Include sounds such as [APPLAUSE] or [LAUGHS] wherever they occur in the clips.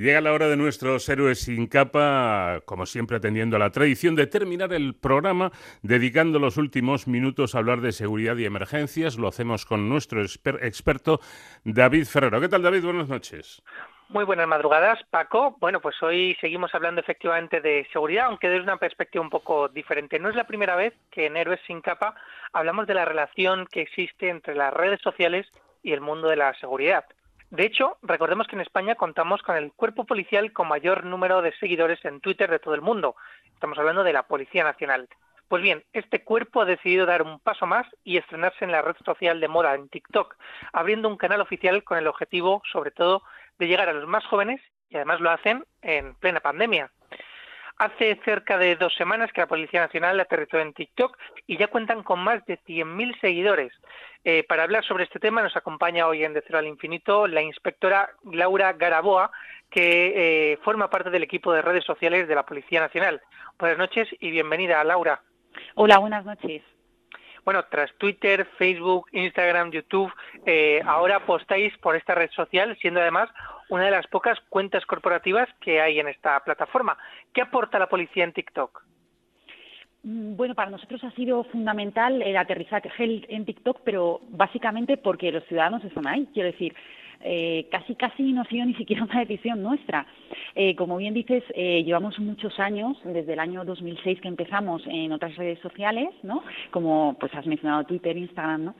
Llega la hora de nuestros héroes sin capa, como siempre atendiendo a la tradición de terminar el programa dedicando los últimos minutos a hablar de seguridad y emergencias. Lo hacemos con nuestro experto David Ferrero. ¿Qué tal David? Buenas noches. Muy buenas madrugadas, Paco. Bueno, pues hoy seguimos hablando efectivamente de seguridad, aunque desde una perspectiva un poco diferente. No es la primera vez que en Héroes sin capa hablamos de la relación que existe entre las redes sociales y el mundo de la seguridad. De hecho, recordemos que en España contamos con el cuerpo policial con mayor número de seguidores en Twitter de todo el mundo. Estamos hablando de la Policía Nacional. Pues bien, este cuerpo ha decidido dar un paso más y estrenarse en la red social de moda en TikTok, abriendo un canal oficial con el objetivo, sobre todo, de llegar a los más jóvenes y además lo hacen en plena pandemia. Hace cerca de dos semanas que la Policía Nacional aterrizó en TikTok y ya cuentan con más de 100.000 seguidores. Eh, para hablar sobre este tema nos acompaña hoy en De Cero al Infinito la inspectora Laura Garaboa, que eh, forma parte del equipo de redes sociales de la Policía Nacional. Buenas noches y bienvenida, Laura. Hola, buenas noches. Bueno, tras Twitter, Facebook, Instagram, YouTube, eh, ahora apostáis por esta red social, siendo además una de las pocas cuentas corporativas que hay en esta plataforma. ¿Qué aporta la policía en TikTok? Mm, bueno, para nosotros ha sido fundamental el aterrizaje en TikTok, pero básicamente porque los ciudadanos están ahí. Quiero decir, eh, casi casi no ha sido ni siquiera una decisión nuestra. Eh, como bien dices, eh, llevamos muchos años, desde el año 2006 que empezamos en otras redes sociales, ¿no? Como pues has mencionado Twitter, Instagram, ¿no?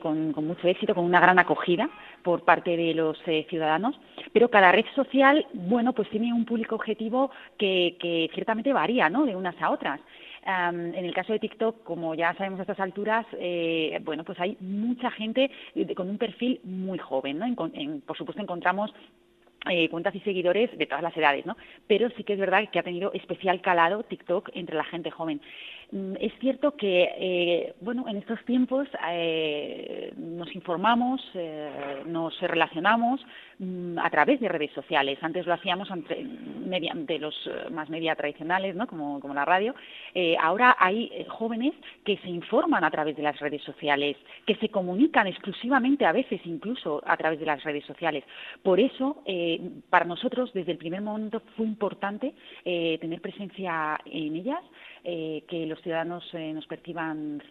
Con, mucho éxito, con una gran acogida por parte de los ciudadanos, pero cada red social, bueno, pues tiene un público objetivo que, que ciertamente varía, ¿no? De unas a otras en el caso de TikTok, como ya sabemos a estas alturas, eh, bueno, pues hay mucha gente con un perfil muy joven, ¿no? por supuesto encontramos eh, cuentas y seguidores de todas las edades, ¿no? Pero sí que es verdad que ha tenido especial calado TikTok entre la gente joven. Mm, es cierto que, eh, bueno, en estos tiempos eh, nos informamos, eh, nos relacionamos mm, a través de redes sociales. Antes lo hacíamos mediante los más media tradicionales, ¿no? como, como la radio. ahora hay jóvenes que se informan a través de las redes sociales, que se comunican exclusivamente, a veces incluso a través de las redes sociales. Por eso, para nosotros, desde el primer momento fue importante tener presencia en ellas, que los ciudadanos eh, nos perciban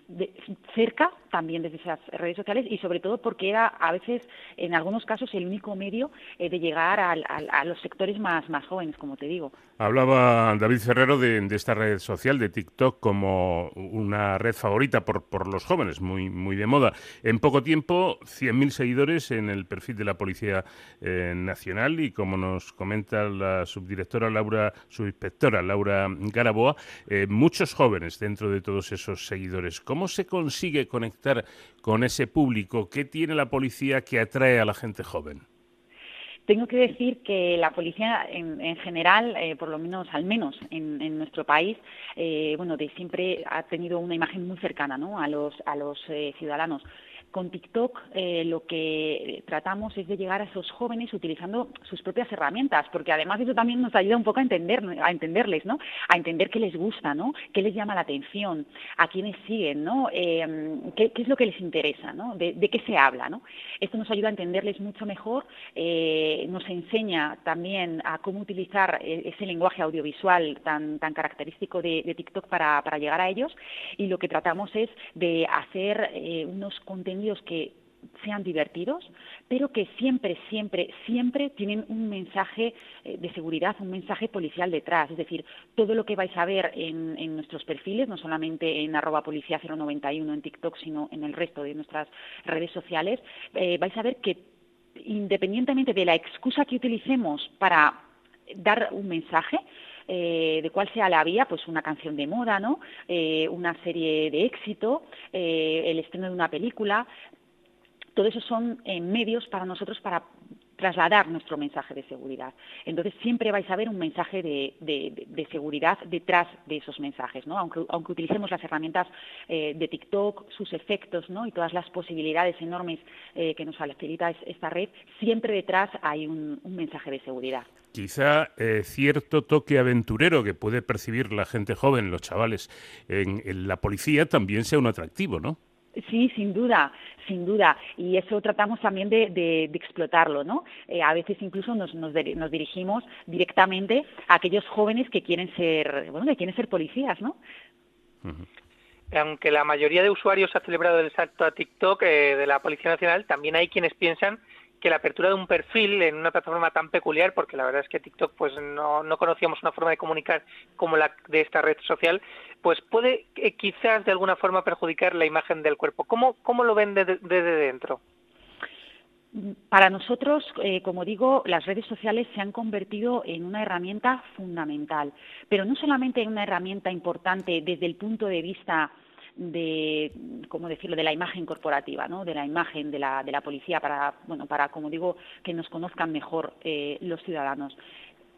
cerca, también desde esas redes sociales, y sobre todo porque era a veces, en algunos casos, el único medio eh, de llegar a, los sectores más, más jóvenes, como te digo. Hablaba David Ferrero de, esta red social, de TikTok, como una red favorita por, por los jóvenes, muy, muy de moda. En poco tiempo, 100.000 seguidores en el perfil de la Policía eh, Nacional y, como nos comenta la subdirectora Laura, subinspectora Laura Garaboa, muchos jóvenes dentro de todos esos seguidores. ¿Cómo se consigue conectar con ese público? ¿Qué tiene la policía que atrae a la gente joven? Tengo que decir que la policía en, general, eh, por lo menos, al menos en, nuestro país, eh, bueno, de siempre ha tenido una imagen muy cercana ¿no? a los, a los eh, ciudadanos. Con TikTok eh, lo que tratamos es de llegar a esos jóvenes utilizando sus propias herramientas, porque además eso también nos ayuda un poco a entender, a entenderles, ¿no? A entender qué les gusta, ¿no? Qué les llama la atención, a quiénes siguen, ¿no? Em, qué, es lo que les interesa, ¿no? De, qué se habla, ¿no? Esto nos ayuda a entenderles mucho mejor, eh, nos enseña también a cómo utilizar e, ese lenguaje audiovisual tan, tan característico de, TikTok para, para, llegar a ellos y lo que tratamos es de hacer eh, unos contenidos que sean divertidos, pero que siempre, siempre, siempre tienen un mensaje eh, de seguridad, un mensaje policial detrás. Es decir, todo lo que vais a ver en, nuestros perfiles, no solamente en arroba policía 091 en TikTok, sino en el resto de nuestras redes sociales, eh, vais a ver que independientemente de la excusa que utilicemos para dar un mensaje, eh, de cuál sea la vía, pues una canción de moda, ¿no? Eh, una serie de éxito, eh, el estreno de una película. Todo eso son medios para nosotros para trasladar nuestro mensaje de seguridad. Entonces siempre vais a ver un mensaje de, seguridad detrás de esos mensajes, ¿no? aunque, aunque utilicemos las herramientas de TikTok, sus efectos ¿no? y todas las posibilidades enormes que nos facilita esta red, siempre detrás hay un mensaje de seguridad quizá eh, cierto toque aventurero que puede percibir la gente joven, los chavales, en, la policía también sea un atractivo, ¿no? Sí, sin duda, sin duda. Y eso tratamos también de, explotarlo, ¿no? Eh, a veces incluso nos, nos, dirigimos directamente a aquellos jóvenes que quieren ser, bueno, que quieren ser policías, ¿no? Aunque la mayoría de usuarios ha celebrado el salto a TikTok eh, de la Policía Nacional, también hay quienes piensan que la apertura de un perfil en una plataforma tan peculiar, porque la verdad es que TikTok pues no, no conocíamos una forma de comunicar como la de esta red social, pues puede eh, quizás de alguna forma perjudicar la imagen del cuerpo. ¿Cómo, cómo lo ven desde dentro? Para nosotros, eh, como digo, las redes sociales se han convertido en una herramienta fundamental, pero no solamente en una herramienta importante desde el punto de vista de, ¿cómo decirlo?, de la imagen corporativa, ¿no?, de la imagen de la, de la policía para, bueno, para, como digo, que nos conozcan mejor eh, los ciudadanos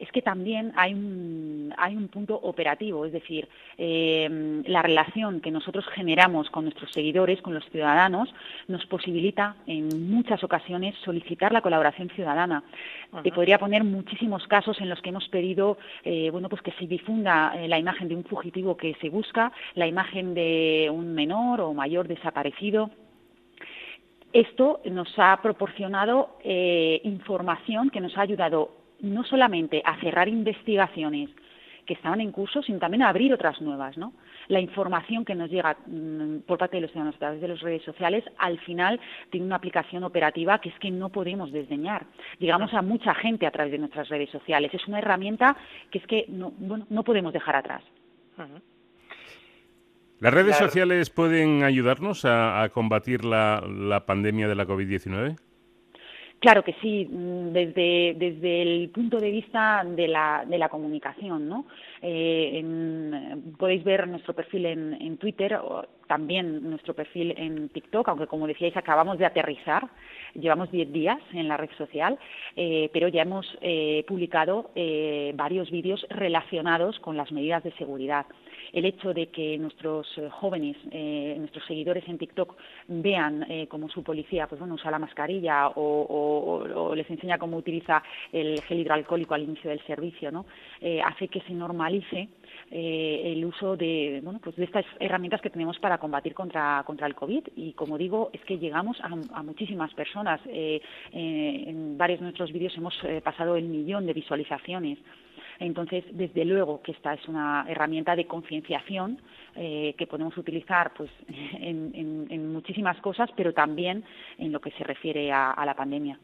es que también hay un, hay un punto operativo, es decir, eh, la relación que nosotros generamos con nuestros seguidores, con los ciudadanos, nos posibilita en muchas ocasiones solicitar la colaboración ciudadana. Te podría poner muchísimos casos en los que hemos pedido eh, bueno, pues que se difunda eh, la imagen de un fugitivo que se busca, la imagen de un menor o mayor desaparecido. Esto nos ha proporcionado información que nos ha ayudado no solamente a cerrar investigaciones que estaban en curso, sino también a abrir otras nuevas, ¿no? La información que nos llega mm, por parte de los ciudadanos a través de las redes sociales, al final tiene una aplicación operativa que es que no podemos desdeñar. Llegamos a mucha gente a través de nuestras redes sociales. Es una herramienta que es que no, bueno, no podemos dejar atrás. ¿Las redes sociales pueden ayudarnos a, combatir la, la pandemia de la COVID-19? Claro que sí, mm, desde, desde el punto de vista de la, de la comunicación, ¿no? Eh, podéis ver nuestro perfil en, en Twitter, también nuestro perfil en TikTok, aunque como decíais acabamos de aterrizar, llevamos 10 días en la red social, eh, pero ya hemos eh, publicado varios vídeos relacionados con las medidas de seguridad el hecho de que nuestros eh, jóvenes, eh, nuestros seguidores en TikTok vean eh, cómo su policía pues bueno, usa la mascarilla o, les enseña cómo utiliza el gel hidroalcohólico al inicio del servicio, ¿no? hace que se normalice el uso de, bueno, pues de estas herramientas que tenemos para combatir contra, contra el COVID. Y como digo, es que llegamos a, muchísimas personas. en varios de nuestros vídeos hemos pasado el millón de visualizaciones. Entonces, desde luego que esta es una herramienta de concienciación eh, que podemos utilizar pues, [LAUGHS] en, muchísimas cosas, pero también en lo que se refiere a, la pandemia.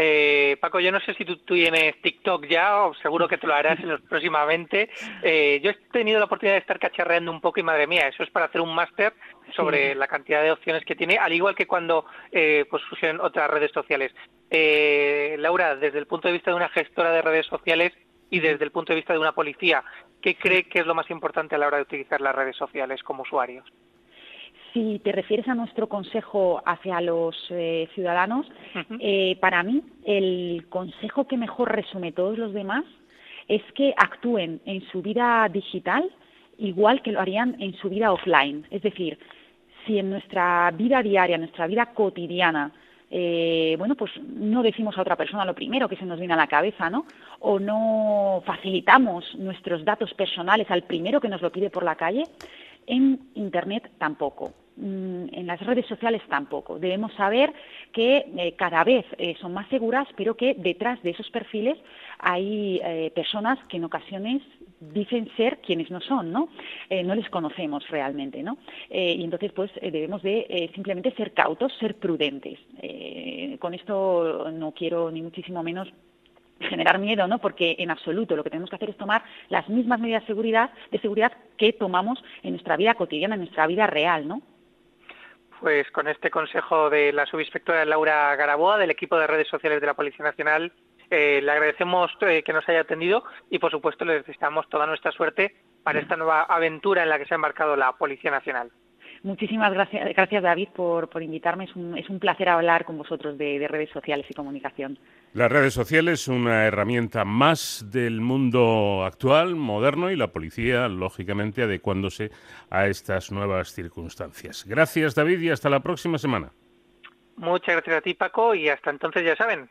Eh, Paco, yo no sé si tú, tienes TikTok ya, o seguro que te lo harás próximamente. Eh, yo he tenido la oportunidad de estar cacharreando un poco y madre mía, eso es para hacer un máster sobre la cantidad de opciones que tiene, al igual que cuando eh, pues fusionan otras redes sociales. Eh, Laura, desde el punto de vista de una gestora de redes sociales y desde el punto de vista de una policía, ¿qué cree que es lo más importante a la hora de utilizar las redes sociales como usuarios? Si te refieres a nuestro consejo hacia los eh, ciudadanos, eh, para mí el consejo que mejor resume todos los demás es que actúen en su vida digital igual que lo harían en su vida offline. Es decir, si en nuestra vida diaria, en nuestra vida cotidiana, eh, bueno, pues no decimos a otra persona lo primero que se nos viene a la cabeza, ¿no? O no facilitamos nuestros datos personales al primero que nos lo pide por la calle, en Internet tampoco. Mm, en las redes sociales tampoco. Debemos saber que eh, cada vez eh, son más seguras, pero que detrás de esos perfiles hay eh, personas que en ocasiones dicen ser quienes no son, ¿no? no les conocemos realmente, ¿no? y entonces, pues, debemos de simplemente ser cautos, ser prudentes. con esto no quiero ni muchísimo menos generar miedo, ¿no? Porque en absoluto lo que tenemos que hacer es tomar las mismas medidas de seguridad, de seguridad que tomamos en nuestra vida cotidiana, en nuestra vida real, ¿no? Pues con este consejo de la subinspectora Laura Garaboa del equipo de redes sociales de la Policía Nacional, eh, le agradecemos eh, que nos haya atendido y por supuesto le deseamos toda nuestra suerte para esta nueva aventura en la que se ha embarcado la Policía Nacional. Muchísimas gracias, gracias David, por, invitarme. Es un, es un, placer hablar con vosotros de, redes sociales y comunicación. Las redes sociales, una herramienta más del mundo actual, moderno, y la policía, lógicamente, adecuándose a estas nuevas circunstancias. Gracias, David, y hasta la próxima semana. Muchas gracias a ti, Paco, y hasta entonces ya saben,